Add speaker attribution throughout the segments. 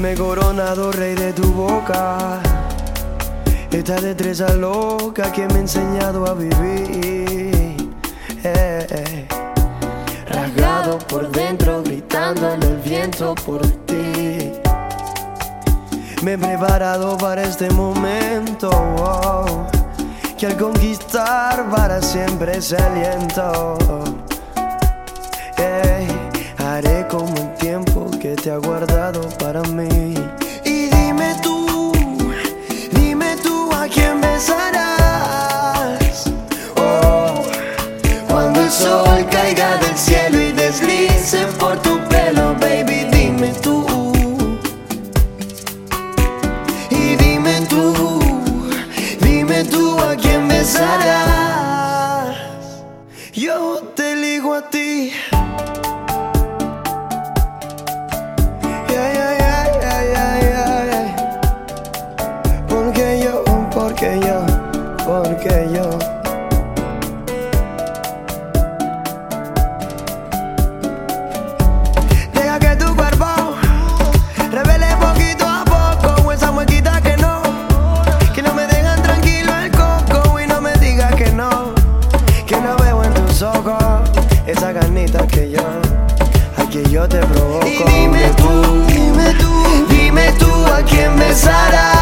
Speaker 1: Me he coronado rey de tu boca. Esta destreza loca que me ha enseñado a vivir. Eh, eh. Rasgado por dentro, gritando en el viento por ti. Me he preparado para este momento. wow, que al conquistar para siempre se aliento. Ey, haré como el tiempo que te ha guardado para mí. Y dime tú, dime tú a quién besarás. Oh, cuando el sol caiga del cielo y deslice por tu dime tú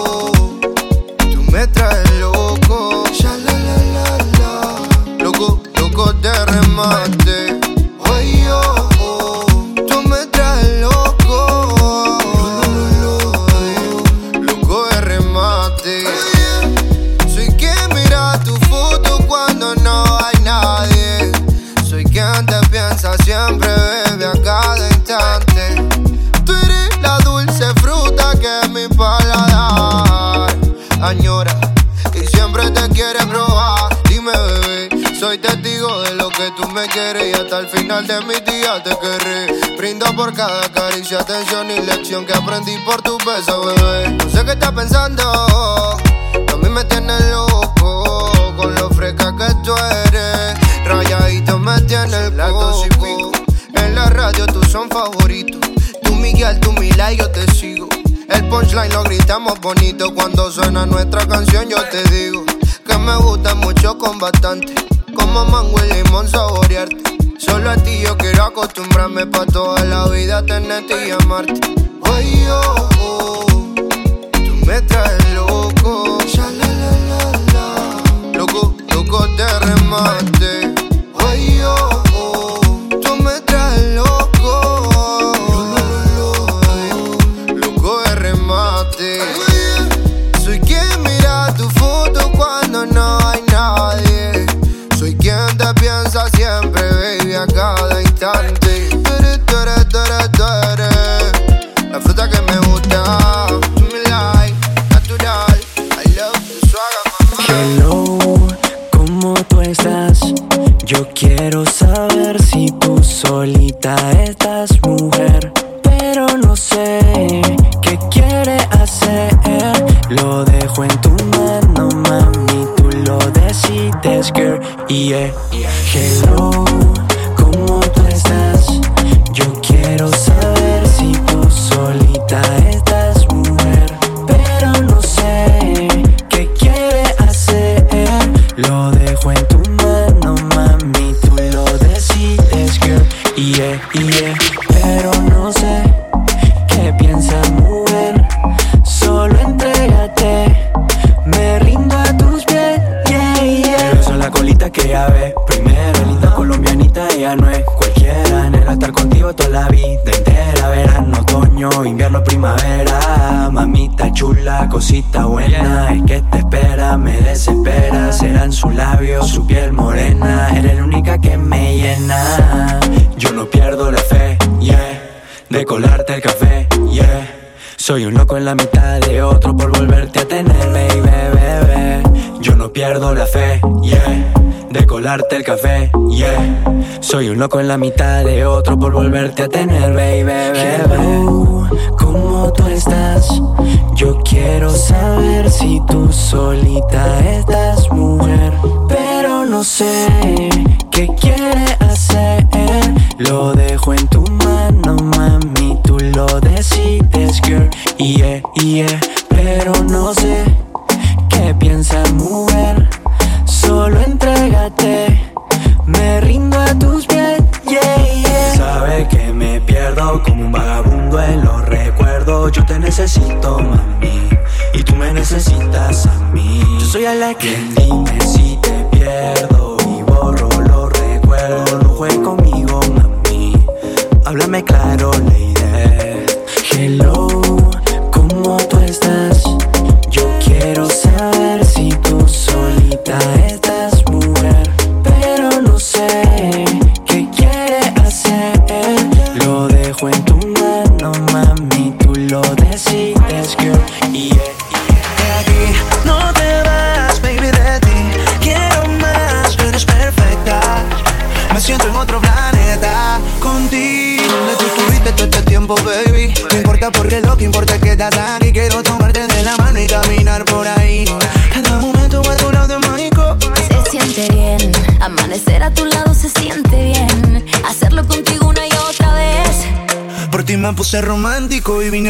Speaker 2: Me traes loco, ya la la la. Loco, loco de remate. Final de mi día te querré. Brindo por cada caricia, atención y lección que aprendí por tu beso, bebé. No sé qué estás pensando, a mí me tienes loco con lo fresca que tú eres. Rayadito me tiene el coco. En la radio tú son favoritos. Tú Miguel, tú Mila y yo te sigo. El punchline lo gritamos bonito cuando suena nuestra canción. Yo te digo que me gusta mucho con bastante. Como mango y limón saborearte. Solo a ti yo quiero acostumbrarme pa' toda la vida tenerte y amarte. Ay, oh, oh, tú me traes loco. Ya, la, la, la, la. Loco, loco de remate. loco
Speaker 1: en
Speaker 3: la mitad de otro por volverte a tener, baby, bebé. Yo no pierdo la fe, yeah. De colarte el café, yeah. Soy un loco en la mitad de otro por volverte a tener, baby, bebé. Hello, ¿cómo tú estás? Yo quiero saber si tú solita estás, mujer. Pero no sé qué quiere hacer. Lo dejo en tu yeah, yeah. Pero no sé qué piensa mover. Solo entrégate, me rindo a tus pies, yeah. Sabe que me pierdo como un vagabundo en los recuerdos. Yo te necesito, mami, y tú me necesitas a mí. Yo soy a la que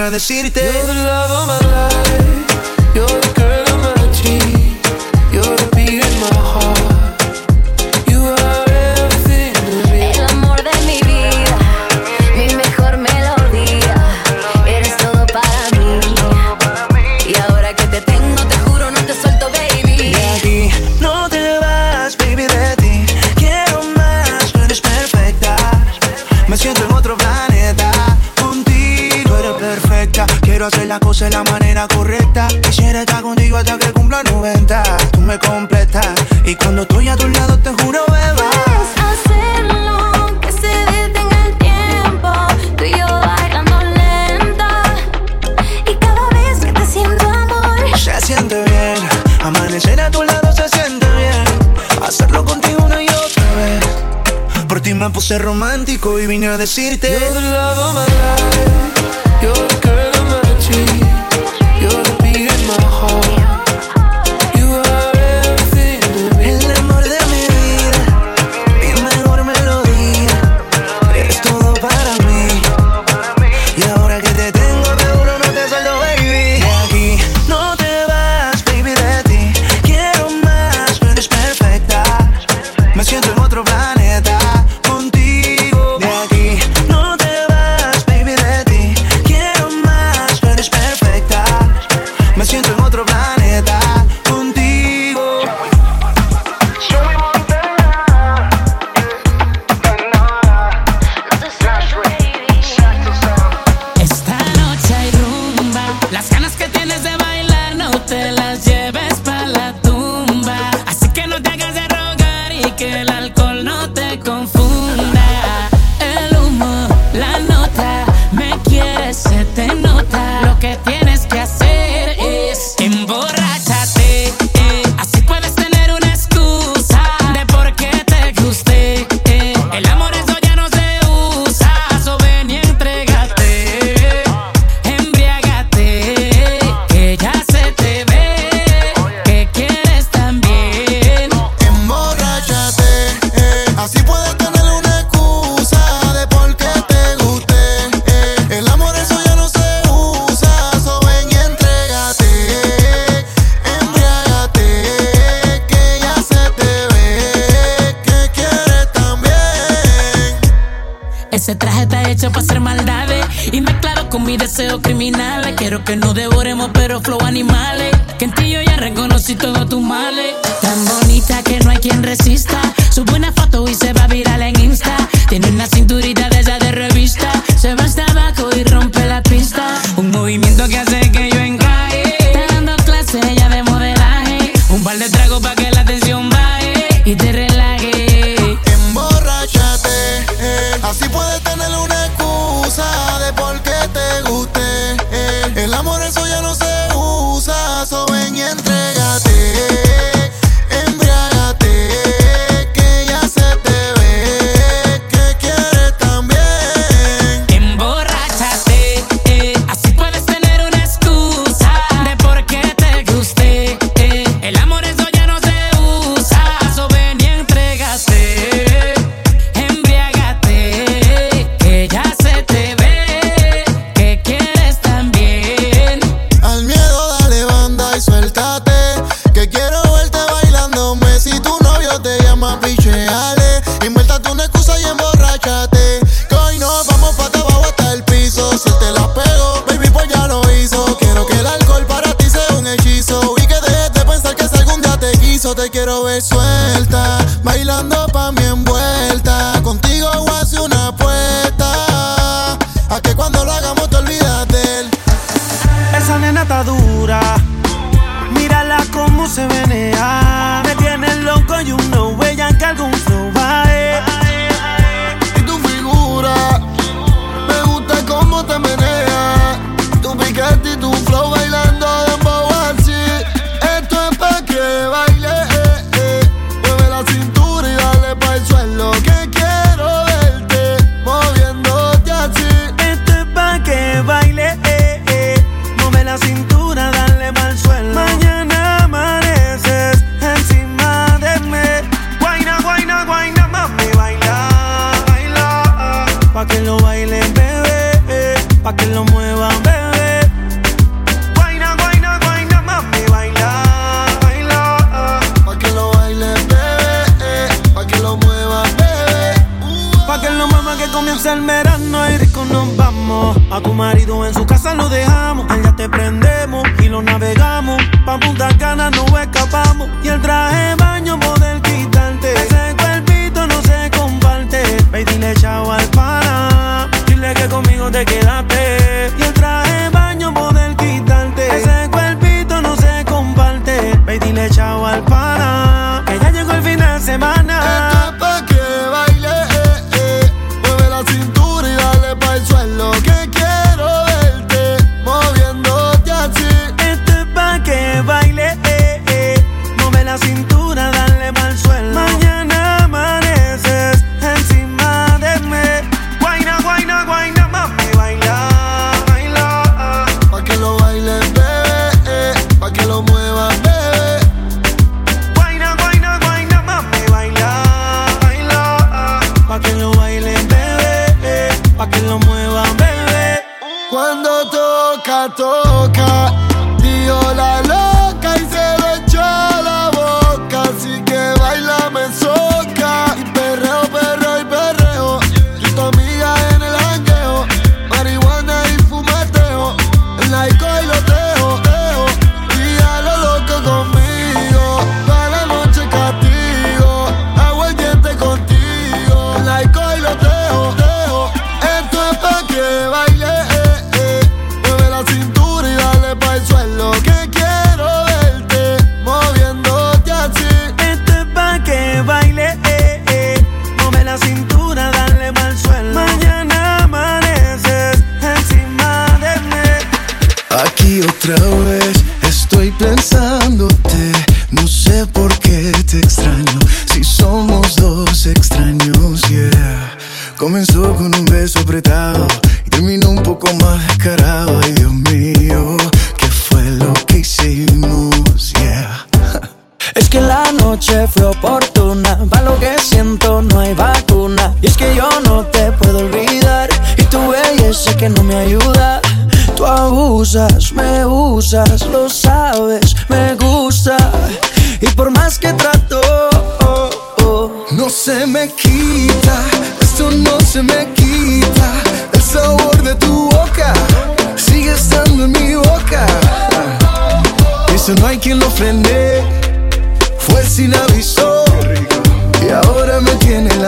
Speaker 4: vengo a
Speaker 5: decirte. decirte.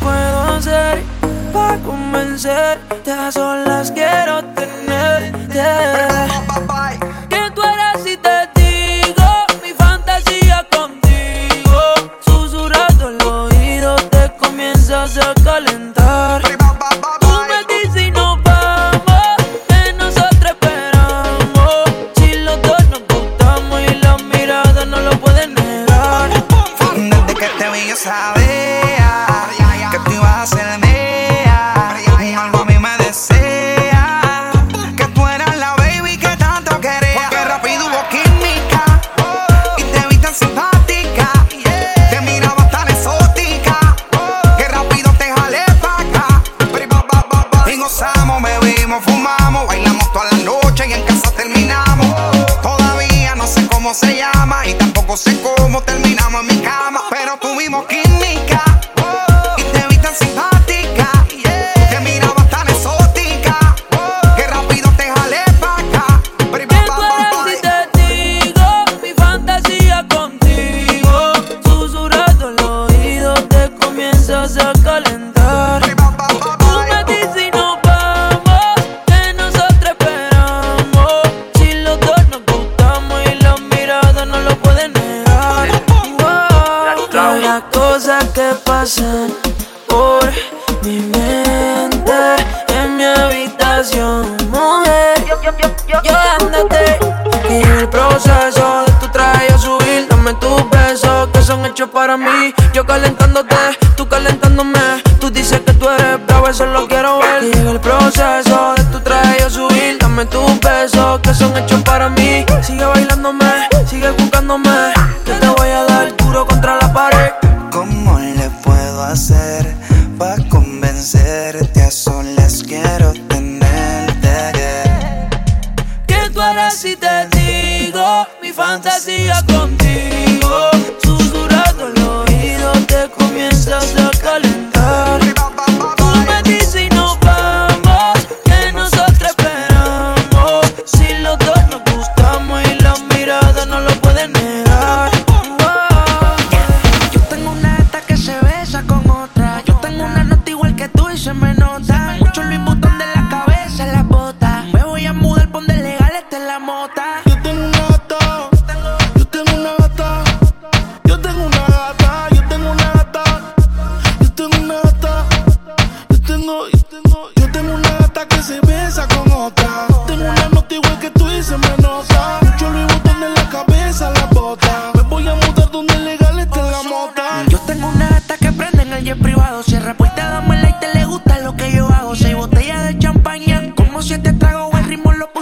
Speaker 6: puedo hacer para convencer? Te solas quiero tenerte. Que tú eres si
Speaker 7: te
Speaker 6: digo mi fantasía contigo. Susurrando el oído te comienzas a calentar.
Speaker 7: você corre.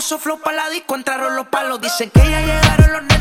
Speaker 7: Paso flow pa' la disco, entraron los palos. Dicen que ya llegaron los
Speaker 8: negros.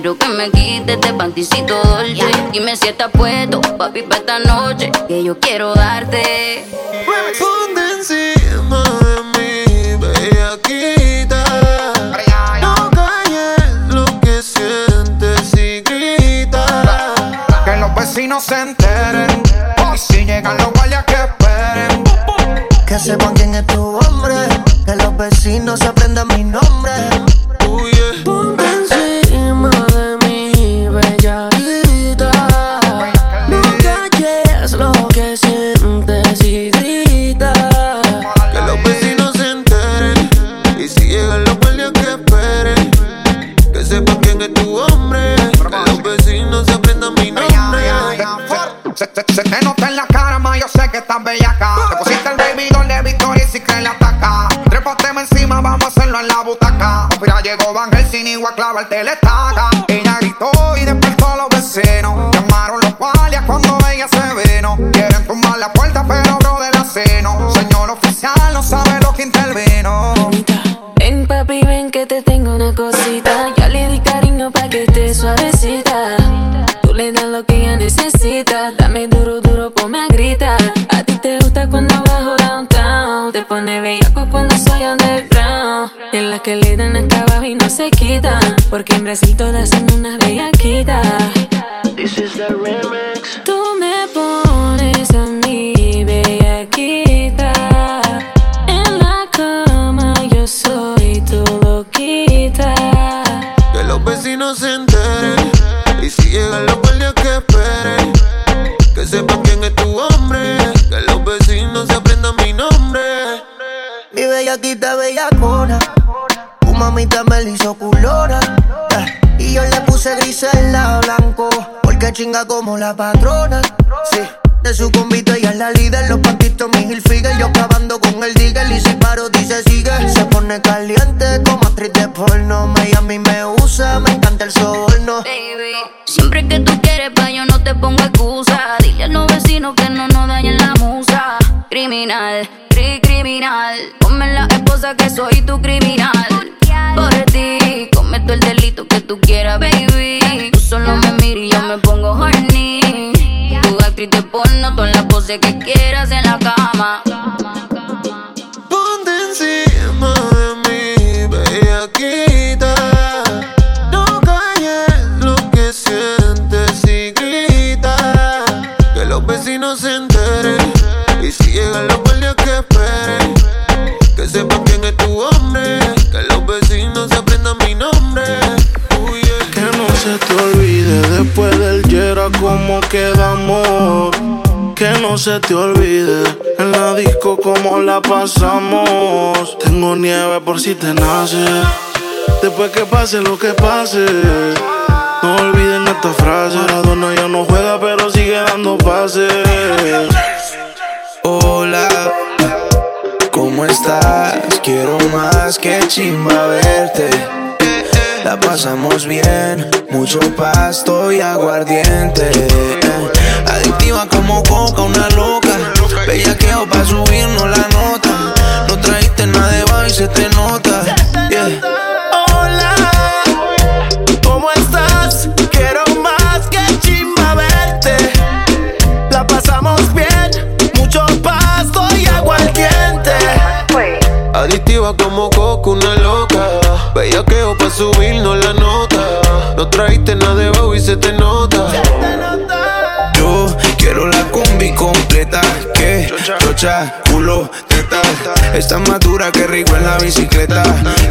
Speaker 8: Quiero que
Speaker 7: me
Speaker 9: quites este panticito dolce. Dime si estás puesto, papi, pa' esta noche. Que yo quiero darte.
Speaker 10: Ponte encima de mí, bellaquita. No calles lo que sientes y grita.
Speaker 11: Que los vecinos se enteren. Y si llegan los guardias que esperen.
Speaker 6: Que sepan quién es tu hombre. Que los vecinos aprendan mi nombre.
Speaker 12: Y
Speaker 11: voy
Speaker 12: Brasil todas son
Speaker 6: actriz de porno,
Speaker 9: todas las poses que quieras en la cama.
Speaker 10: Se
Speaker 13: te olvide en la disco cómo la pasamos. Tengo nieve por si te nace. Después que pase lo que pase. No olviden esta frase. Maradona ya no juega, pero sigue dando pases.
Speaker 3: Hola, ¿cómo estás? Quiero más que chimba verte. La pasamos bien, mucho pasto y aguardiente. Adictiva como coca, una loca. Bellaqueo pa' subirnos la nota. No trajiste nada de baile y se te nota. Yeah.
Speaker 13: Hola, ¿cómo estás? Quiero más que chimba verte. La pasamos bien, mucho pasto y agua al diente.
Speaker 10: Adictiva como coco, una loca. Bellaqueo pa' subirnos la nota. No trajiste nada de y se te nota.
Speaker 3: Yo quiero la combi completa. Que chocha, culo, teta. Está más dura que rico en la bicicleta.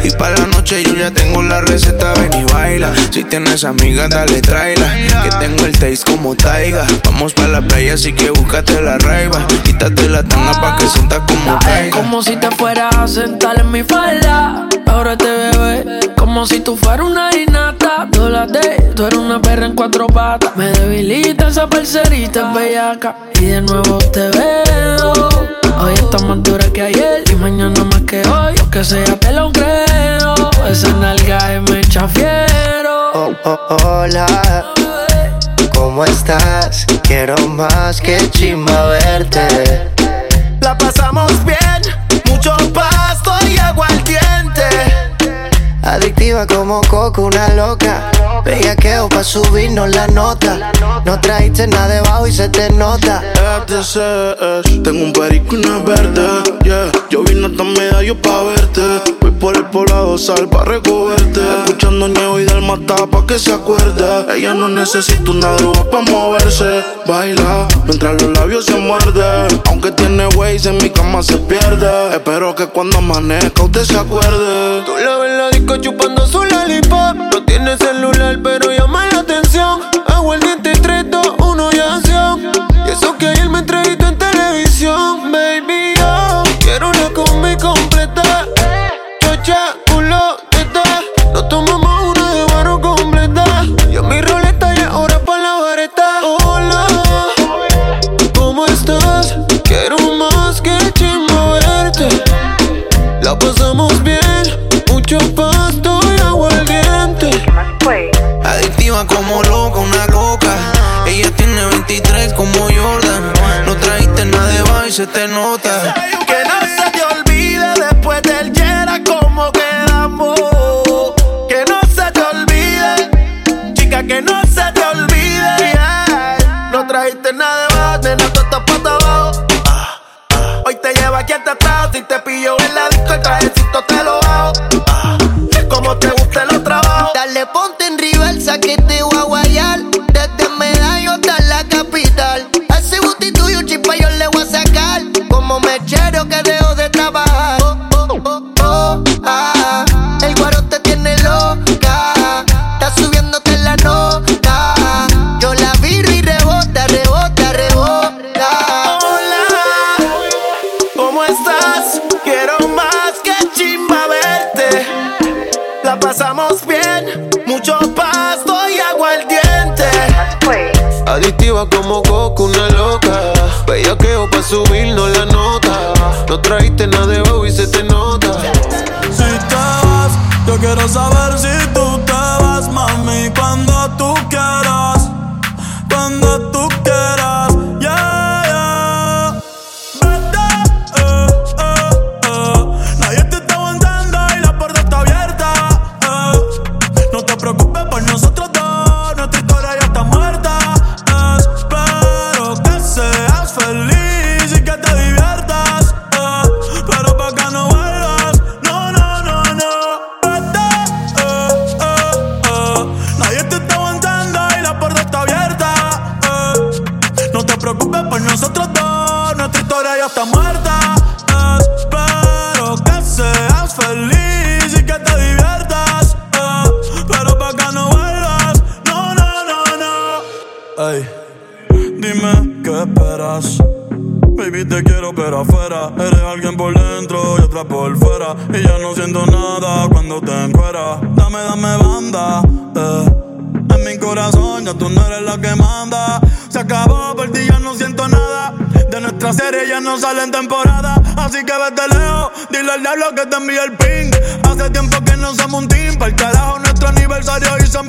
Speaker 3: Y para la noche yo ya tengo la receta. Ven y baila. Si tienes amigas, dale tráela. Que tengo el taste como taiga. Vamos para la playa, así que búscate la raiva. Quítate la tanga pa' que sientas como caiga.
Speaker 7: Como si te fueras a sentar en mi falda. Ahora te bebé. Como si tú fueras una innata. Dólate, tú eres una perra en cuatro patas. Me debilita esa parcerita bellaca y de nuevo te veo. Hoy está más dura que ayer y mañana más que hoy. Aunque sea pelón creo, esa nalga es me chafiero.
Speaker 6: Oh, oh, hola, ¿cómo estás? Quiero más que chima verte.
Speaker 13: La pasamos bien, mucho pasto y agua al diente.
Speaker 7: Adictiva como coco, una loca Veía Bellaqueo pa' subirnos la nota. No trajiste nada debajo y se te nota.
Speaker 14: FTCS, tengo un perico y verde. Yeah. Yo vine hasta medallo pa' verte. Voy por el poblado sal pa' recogerte. Escuchando niego y del mata pa' que se acuerde. Ella no necesita una droga pa' moverse. Baila mientras los labios se muerden. Aunque tiene ways en mi cama se pierde. Espero que cuando amanezca usted se acuerde.
Speaker 10: Tú la ves la disco chupando su lollipop. No tiene celular pero llama la atención. se te nota. pasamos bien. Mucho pasto y
Speaker 15: agua al diente. Adictiva como
Speaker 7: Goku, una loca.
Speaker 15: Bella que
Speaker 10: Bellaqueo pa' subirnos la nota. No traiste nada de bobo y se te nota.
Speaker 15: Si te vas, yo quiero saber si tú te vas, mami. no sale en temporada, así que vete lejos. Dile al diablo que te envíe el ping. Hace tiempo que no somos un team. Para el carajo, nuestro aniversario y
Speaker 16: son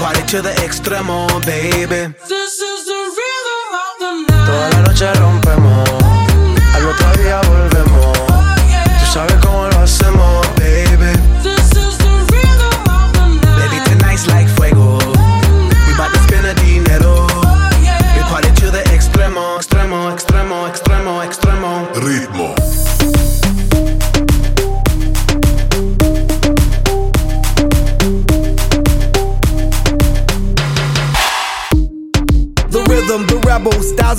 Speaker 14: Party to the extremo, baby. Toda la noche rompemos, al otro día volvemos. Tú sabes cómo lo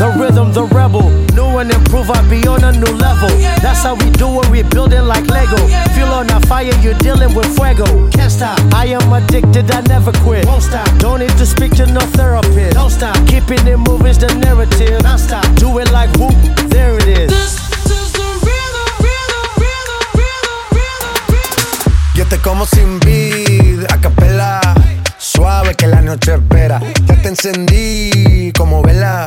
Speaker 17: The rhythm, the rebel. New and improve, I be on a new level. That's how we do it, we building like Lego. Feel on a fire, you're dealing with fuego. Can't stop, I am addicted, I never quit. Won't stop, don't need to speak to no therapist. Don't stop, keeping it moving's the narrative. Non stop, do it like whoop, there it is.
Speaker 14: Yo te como sin vid, a capela. Suave que la noche espera. Ya te encendí como vela.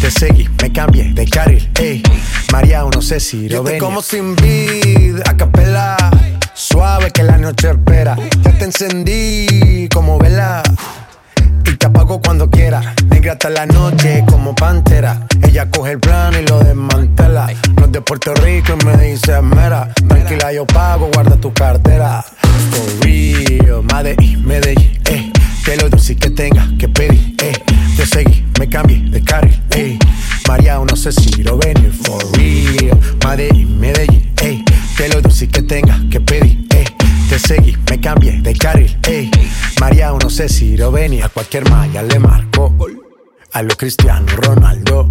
Speaker 14: Te seguí, me cambié de carril, ey. María, no sé si lo venir. como sin vid, a capela. Suave que la noche espera. Ya te encendí como vela y te apago cuando quiera. Negra hasta la noche como pantera. Ella coge el plano y lo desmantela. No es de Puerto Rico y me dice mera. Tranquila, yo pago, guarda tu cartera. For real, Medellín, Medellín, eh. Te lo dulce que tenga que pedir, eh. Te seguí, me cambié de carril, eh. María, no sé si lo venir. For real, Medellín, Medellín, eh. Te lo dulce que tenga que pedir, eh. Te seguí, me cambié de carril, ey. María, no sé si lo venía, a cualquier malla le marco. A lo Cristiano Ronaldo,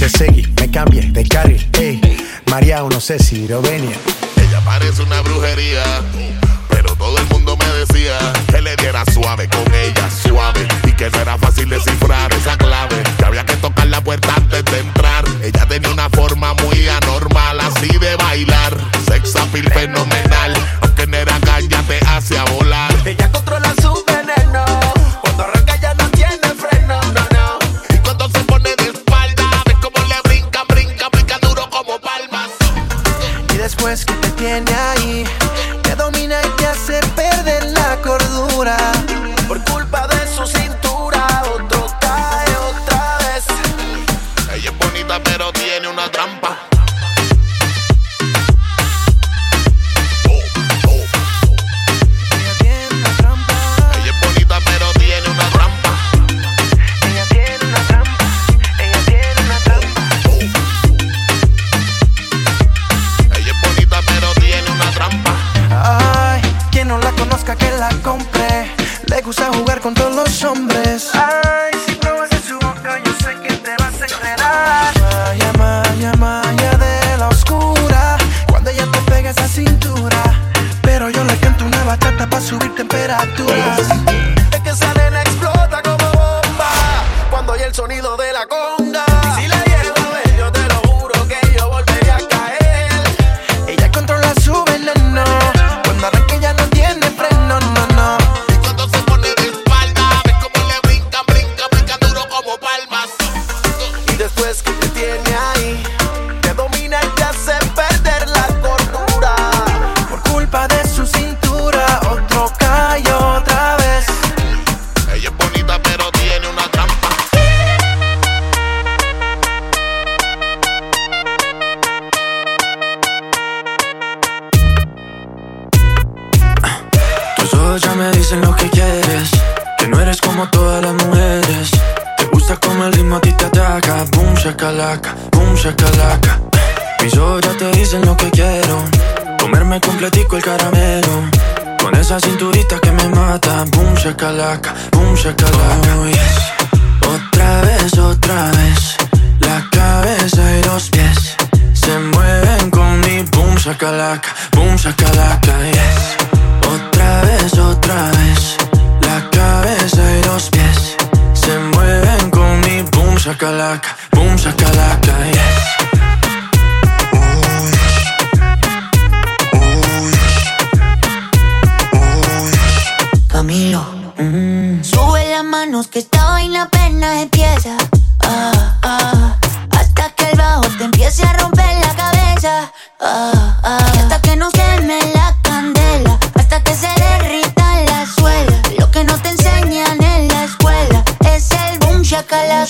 Speaker 14: Te seguí, me cambié de carril, ey. María, no sé si lo venir.
Speaker 18: Ella parece una brujería, pero todo el mundo me decía que le diera suave con ella, suave. Y que no era fácil descifrar esa clave, que había que tocar la puerta antes de entrar. Ella tenía una forma muy anormal, así de bailar. Sex appeal fenomenal,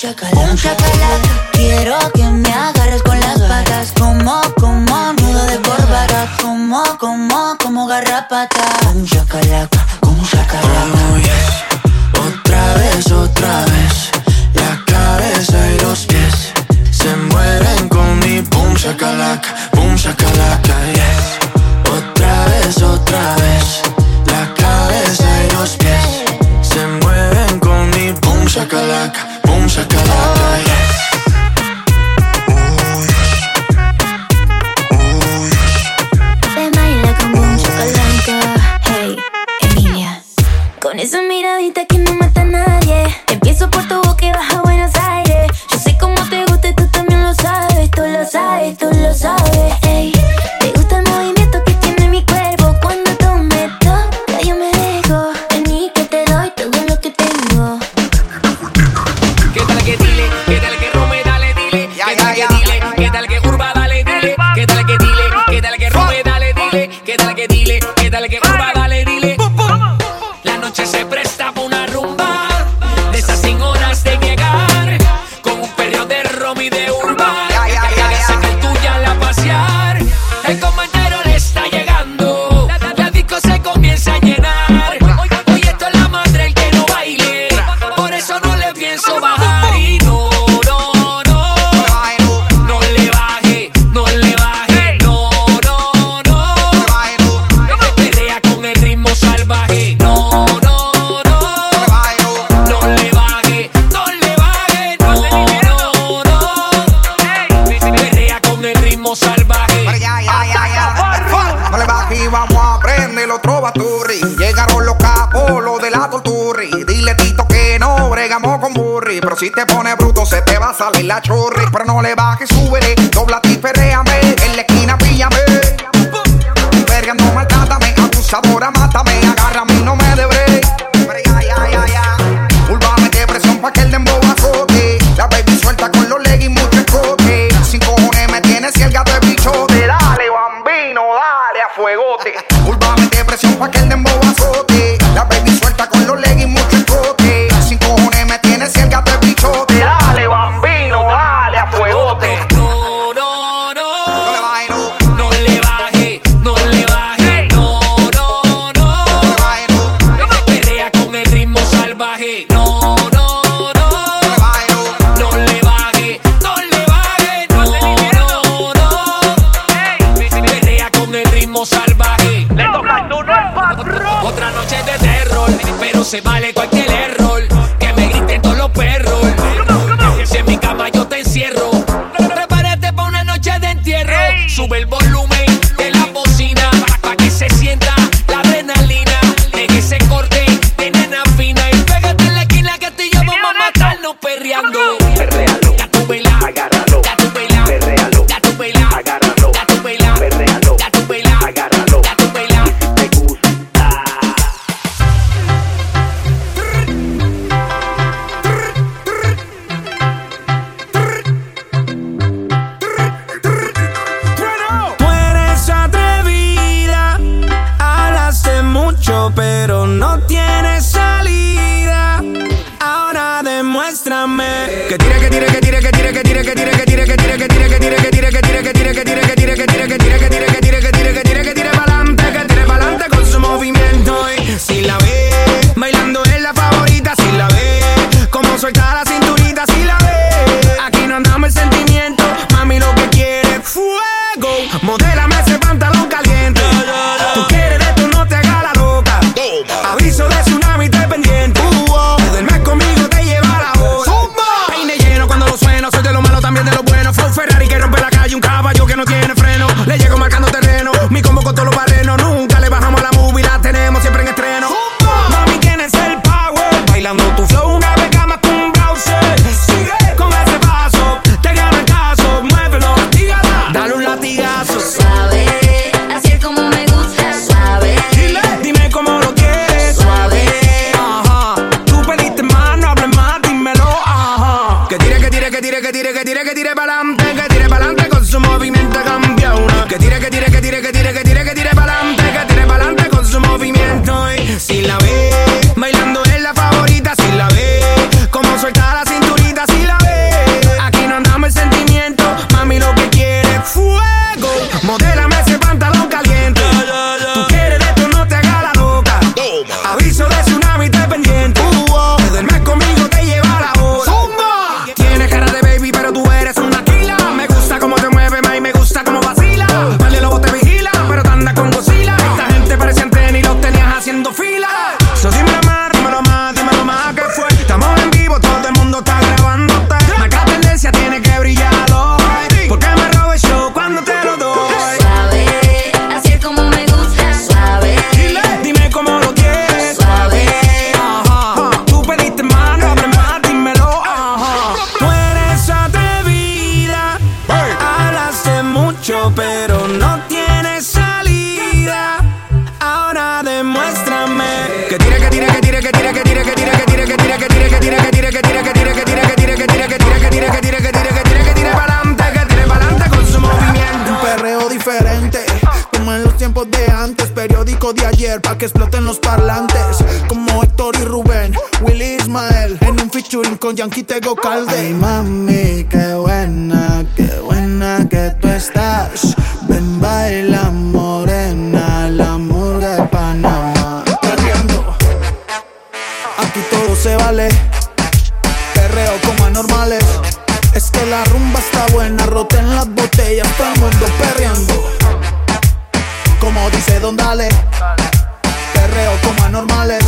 Speaker 3: chacal, un chacalac. Sabor a
Speaker 19: mata
Speaker 20: Hay un
Speaker 21: caballo que no tiene freno.
Speaker 22: Es que la rumba está buena, roten las botellas, todo el mundo perreando. Como dice Don Dale, perreo como anormales.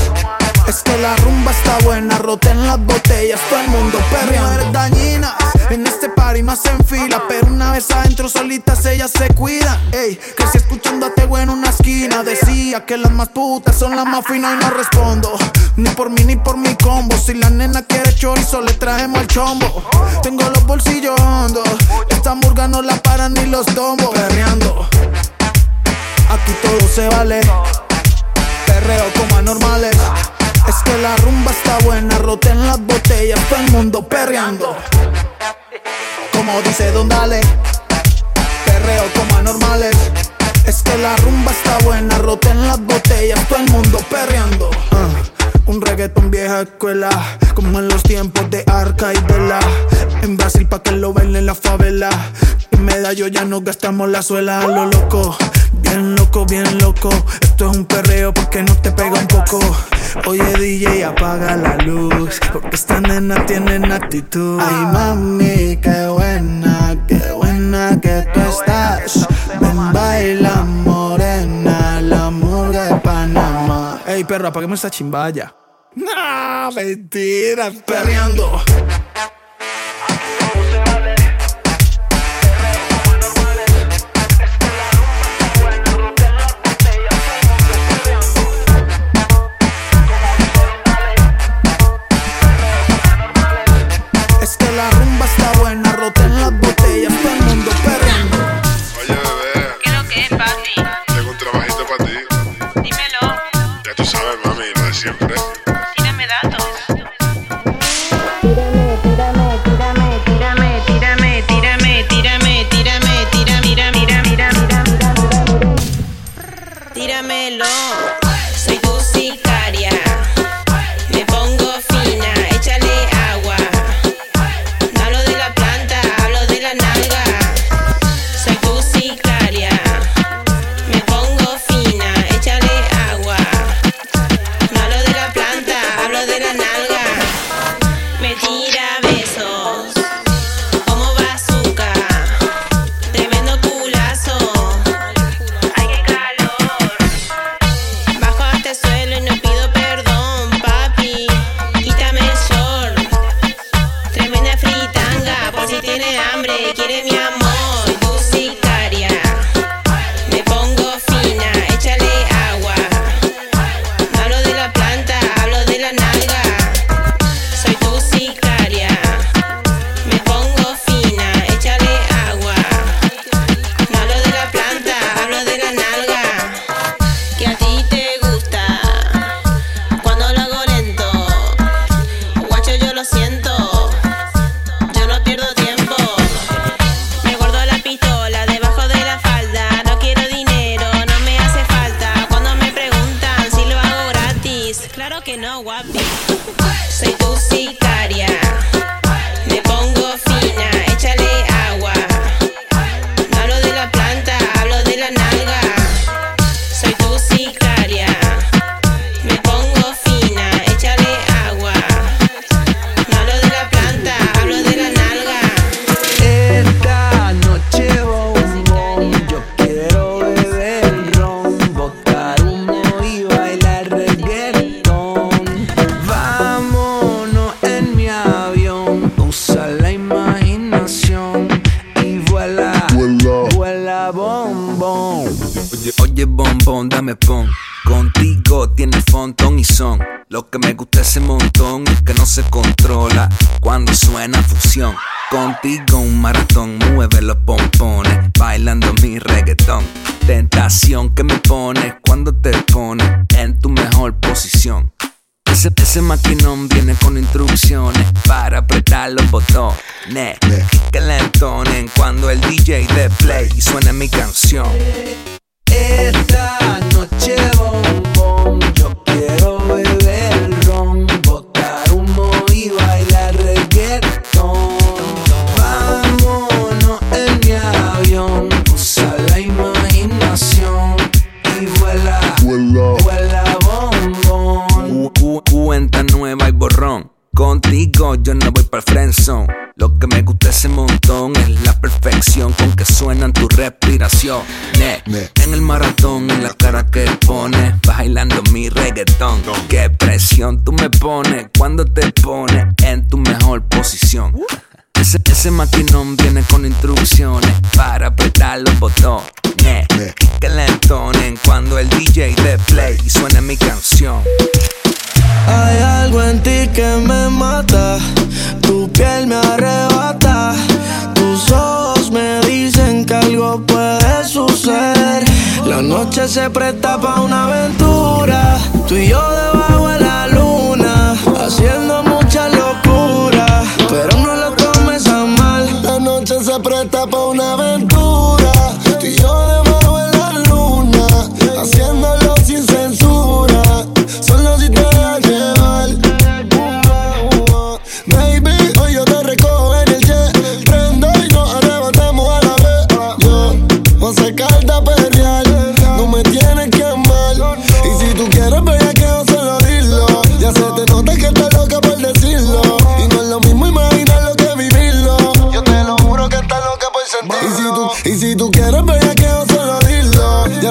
Speaker 22: Es que la rumba está buena, roten las botellas, todo el mundo perreando. Mujeres dañinas, en este party más en fila, pero una vez adentro solitas ellas se cuidan. Ey, crecí escuchando a Tego en una esquina, decía que las más putas son las más finas y no respondo. Ni por mí ni por mi combo, si la nena quiere chorizo le traemos el chombo. Tengo los bolsillos hondos, esta murga no la paran ni los tombos. Perreando, aquí todo se vale. Perreo como anormales. Es que la rumba está buena, roten las botellas, todo el mundo perreando. Como dice Don Dale, perreo como anormales. Es que la rumba está buena, roten las botellas, todo el mundo perreando. Ah, un reggaetón vieja escuela, como en los tiempos de Arca y Vela. En Brasil pa' que lo bailen en la favela. En medallo ya no gastamos la suela a lo loco. Bien loco, bien loco. Esto es un perreo porque no te pega un poco. Oye DJ, apaga la luz. Porque esta nena tiene actitud.
Speaker 23: Ay, mami, qué buena, qué buena que tú estás.
Speaker 22: Ey, perro, apaguemos esta chimbaya. No, mentira, perreando.
Speaker 24: cuando te
Speaker 25: pones en tu mejor posición. Ese, ese, maquinón viene con instrucciones para apretar los botones. Que le entonen cuando el DJ de play y suena mi canción.
Speaker 3: Esta noche bombón, yo
Speaker 26: Contigo yo no voy para friendzone. Lo que me gusta ese montón es la perfección con que
Speaker 3: suenan tu respiración. En el maratón, en la cara que pones, bailando mi reggaetón. Qué presión tú me pones cuando te pones en tu mejor posición. Uh. Ese, ese, maquinón viene con instrucciones para apretar los botones. Ne. Que le entonen cuando el DJ de play y mi canción.
Speaker 8: Hay algo en ti que me mata, tu piel me arrebata, tus ojos me dicen que algo puede suceder. La noche se presta para una aventura, tú y yo debajo de la luna, haciendo mucha locura, pero no lo tomes a mal.
Speaker 27: La noche se presta para una aventura, tú y yo debajo de la luna,
Speaker 8: haciendo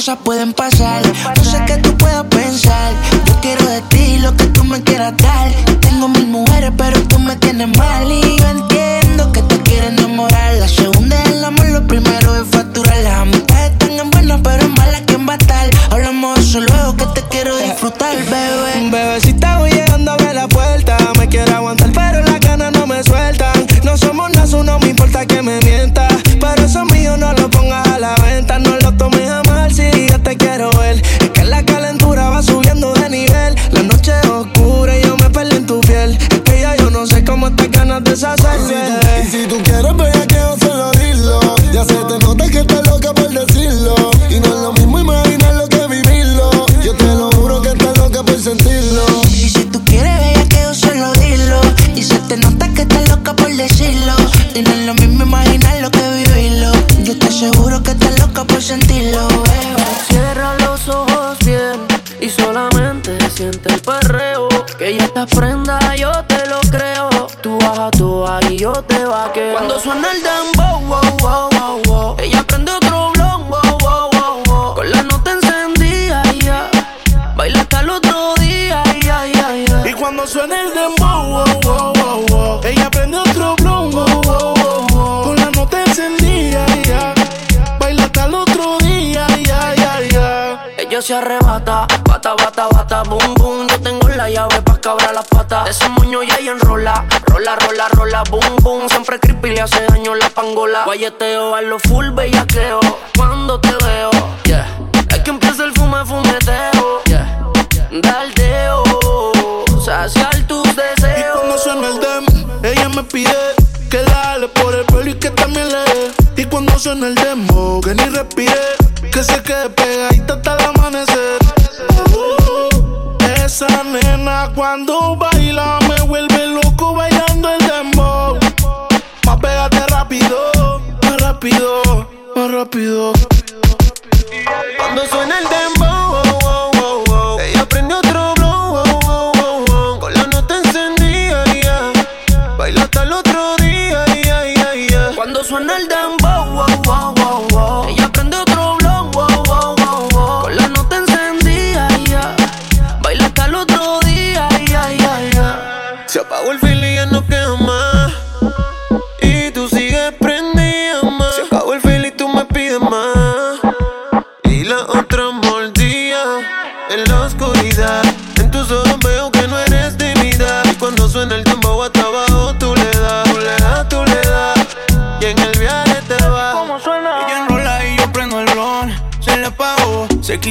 Speaker 8: cosas pueden pasar. No sé qué tú puedas pensar. Yo quiero de ti lo que tú me quieras dar. Tengo mil mujeres, pero tú me tienes mal. Y yo
Speaker 7: a lo full bellaqueo. Cuando te veo, yeah. Es que empieza el fume, fumeteo. Yeah. Daldeo, saciar tus deseos.
Speaker 9: Y cuando suena el dem, ella me pide que la ale por el pelo y que también le dé. Y cuando suena el demo, que ni respire, que se quede pegadita hasta el amanecer. Uh, esa nena cuando baila me vuelve loco bailando el demo. Más pégate rápido rápido, más rápido.
Speaker 10: Cuando suena el dembow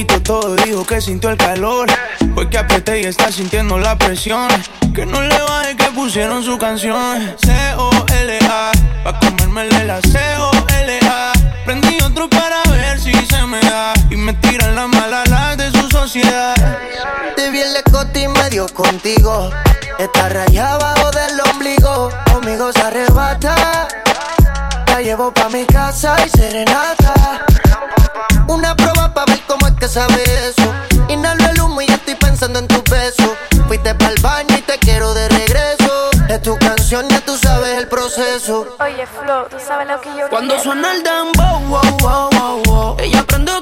Speaker 9: todo, dijo que sintió el calor.
Speaker 4: Fue que apreté y está sintiendo la presión. Que no le baje que pusieron su canción. C-O-L-A, pa' comérmele la C-O-L-A. Prendí otro para ver si se me da. Y me tiran la mala la de su sociedad.
Speaker 1: Te vi el escote y medio contigo. Está rayado abajo del ombligo. Conmigo se arrebata. La llevo pa' mi casa y serenata. Una prueba pa' ver sabe eso. Inhalo el humo y ya estoy pensando en tu beso. Fuiste pa'l baño y te quiero de regreso. Es tu canción, ya tú sabes el proceso.
Speaker 28: Oye, Flo, tú sabes lo que yo
Speaker 8: Cuando
Speaker 28: quiero?
Speaker 8: suena el dembow, wow, wow, wow, wow. Ella prende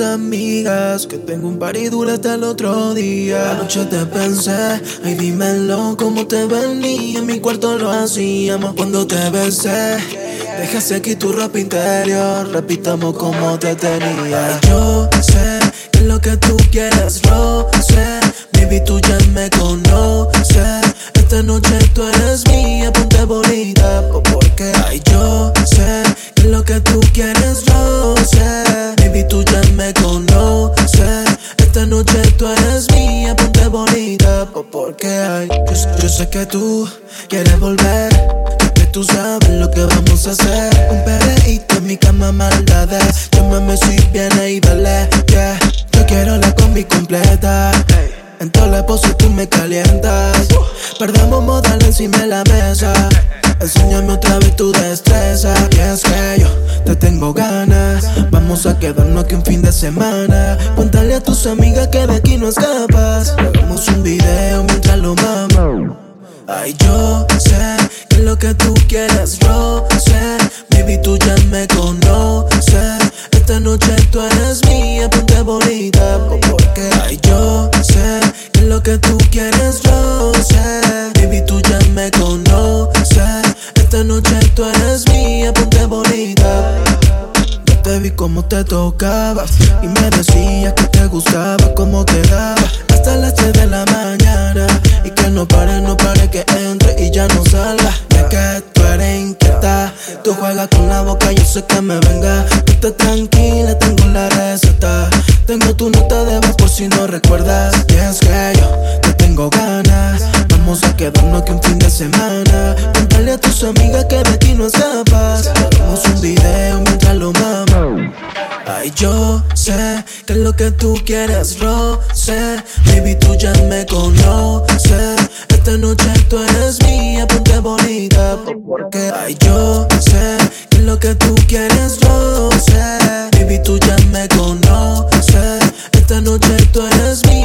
Speaker 29: amigas, que tengo un party duro hasta el otro día. Anoche te pensé, ay dímelo, cómo te venía. En mi cuarto lo hacíamos cuando te besé. Dejaste aquí tu ropa interior, repitamos como te tenía. Yo sé que es lo que tú quieres, yo sé. Baby, tú ya me conoces. Esta noche tú eres mía, ponte bonita. po- Porque ay, yo sé que es lo que tú quieres, yo sé. Baby, tú ya me conoces. Esta noche tú eres mía, ponte bonita. po- Porque ay, yo, yo sé que tú quieres volver. Que tú sabes lo que vamos a hacer. Un perreíto en mi cama, maldades. Llámame si viene y dale, yeah. Yo quiero la combi completa. En toda la pose tú me calientas. Perdemos modal encima de la mesa. Enséñame otra vez tu destreza. Y es que yo te tengo ganas. Vamos a quedarnos aquí un fin de semana. Cuéntale a tus amigas que de aquí no escapas. Hagamos un video mientras lo mamo. Ay, yo sé que lo que tú quieres, yo sé. Baby, tú ya me conoces. Esta noche tú eres mía, ponte bonita. Porque ay, yo sé lo que tú quieres, yo sé. Baby, tú ya me conoces. Esta noche tú eres mía, ponte bonita. Yo te vi como te tocabas y me decías que te gustaba como te daba hasta las 3 de la mañana y que no pare, no pare que entre y ya no salga. Ya que tú juegas con la boca, yo sé que me venga. Tú estás tranquila, tengo la receta. Tengo tu nota de voz por si no recuerdas. Y es que yo te tengo ganas. Vamos a quedarnos que un fin de semana. Cuéntale a tus amigas que de aquí no escapas. Hagamos un video mientras lo mamo. Ay, yo sé que es lo que tú quieres, sé Baby, tú ya me conoces. Esta noche tú eres mía, ponte bonita. Porque, ay, yo sé que es lo que tú quieres, sé Baby, tú ya me conoces. Esta noche tú eres mía,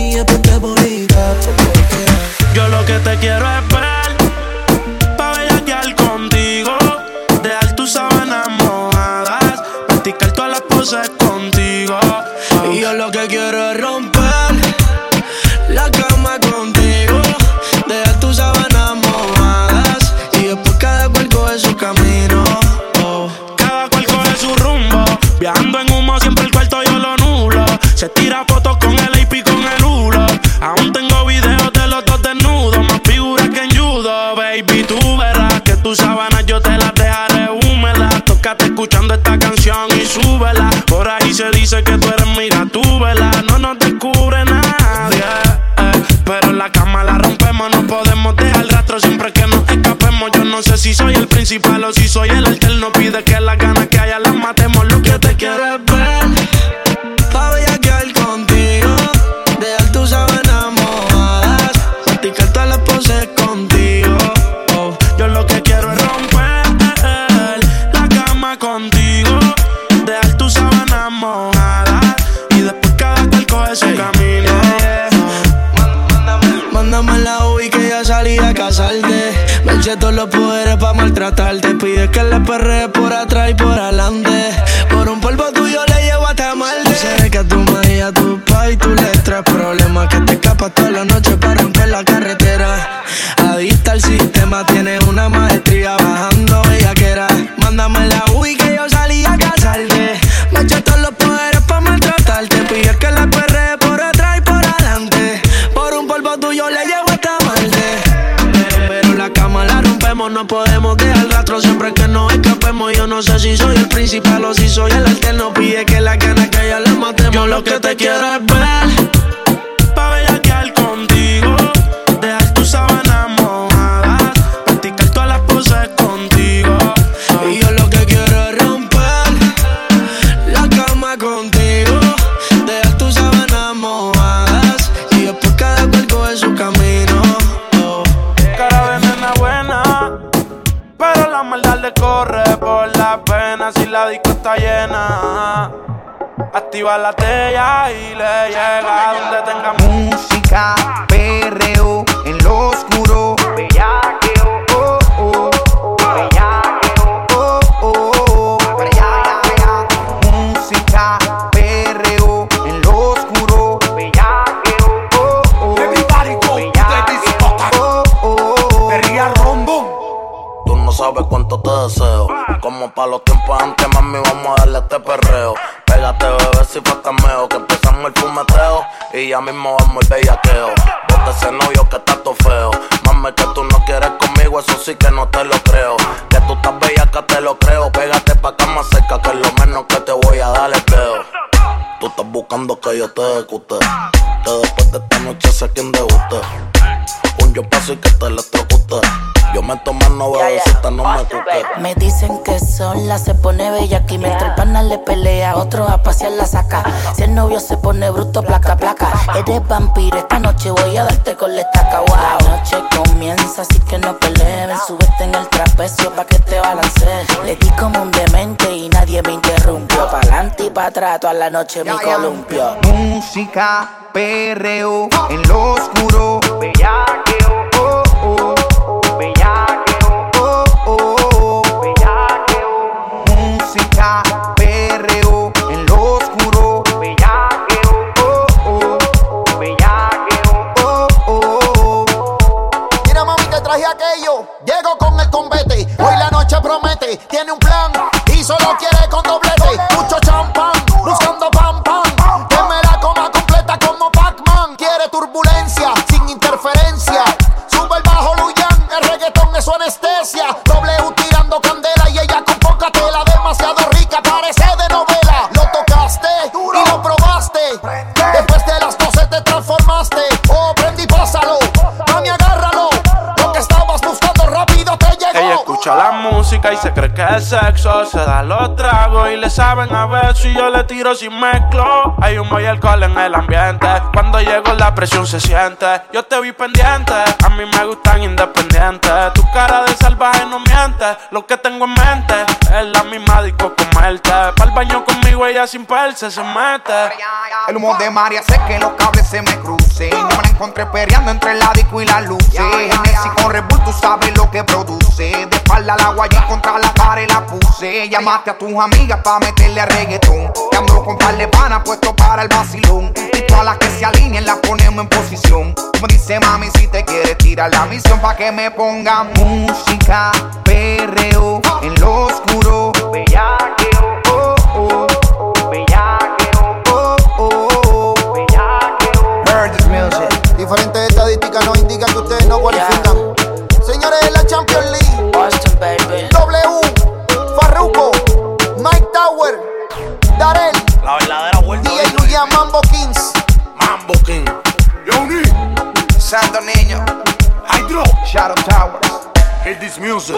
Speaker 30: dice que tú eres mira tú, vela. No nos descubre nadie. eh. Pero la cama la rompemos, no podemos dejar rastro siempre que nos escapemos. Yo no sé si soy el principal o si soy el alterno. Pide que las ganas
Speaker 29: pa' maltratarte. Pide que le perre por atrás y por adelante. Por un polvo tuyo le llevo hasta malde. Sé que a tu madre y a tu pa' y tú le traes problemas. Que te escapas toda la noche para romper la carretera. Adicta al sistema, tienes una maestría no podemos dejar rastro siempre que nos escapemos. Yo no sé si soy el principal o si soy el alterno. Pide que la gana que ya la matemos. Yo lo que te quiero es ver.
Speaker 30: Está llena. Activa la tella y le llega donde tenga
Speaker 6: Música, perreo, en lo oscuro. Bellaqueo, oh, oh. Bellaqueo, oh, oh. Ya, ya, ya. Música, perreo, en lo oscuro. Bellaqueo, oh, oh.
Speaker 31: Everybody go discotheque.
Speaker 6: oh, oh.
Speaker 31: Perría rombo.
Speaker 32: Tú no sabes cuánto te deseo. Como para los tiempos antes, fue cameo. Que empezamos el fumeteo y ya mismo vamos el bellaqueo. Bota ese novio que está todo feo. Mami, que tú no quieres conmigo, eso sí que no te lo creo. Que tú estás bella, que te lo creo. Pégate pa' acá más cerca, que es lo menos que te voy a dar el peo. Tú estás buscando que yo te ejecute. Que después de esta noche sé quién debuste. Un yo paso y que te electrocute. Yo me tomo no bebecita, no me cuque.
Speaker 33: Me dicen que sola se pone bella aquí mientras el pana le pelea, otro a pasear la saca. Si el novio se pone bruto, placa, placa. Eres vampiro, esta noche voy a darte con la estaca. Wow. La noche comienza, así que no peleen. Súbete en el trapecio pa' que te balancees. Le di como un demente y nadie me interrumpió. Pa'lante y pa' atrás, toda la noche mi columpio.
Speaker 6: Música, perreo, en lo oscuro.
Speaker 34: Y
Speaker 30: se cree que es sexo. Se da los tragos y le saben a ver si yo le tiro sin mezclo. Hay humo y alcohol en el ambiente. Cuando llego la presión se siente. Yo te vi pendiente, a mí me gustan independientes. Tu cara de salvaje no miente. Lo que tengo en mente es la misma disco comerte. Pa'l baño conmigo ella sin perse se mete.
Speaker 6: El humo de María hace que los cables se me crucen. No me la encontré peleando entre la disco y la luces. Genesis con Red Bull, tú sabes lo que produce. De espalda la guaya contra la pared la puse. Llamaste a tus amigas pa' meterle a reggaetón. Te ando con par de panas puesto para el vacilón. Y todas las que se alineen las ponemos en posición. Como dice mami, si te quieres tirar la misión pa' que me ponga música, perreo, en lo oscuro. Bellaqueo, oh, oh, bellaqueo, oh, oh, bellaqueo. Music.
Speaker 34: Diferentes estadísticas nos indican que ustedes no cualifican. Señores de la Champions League. W, Farruko, Mike Tower, Darel,
Speaker 6: Shadow Towers.
Speaker 18: Hit this music.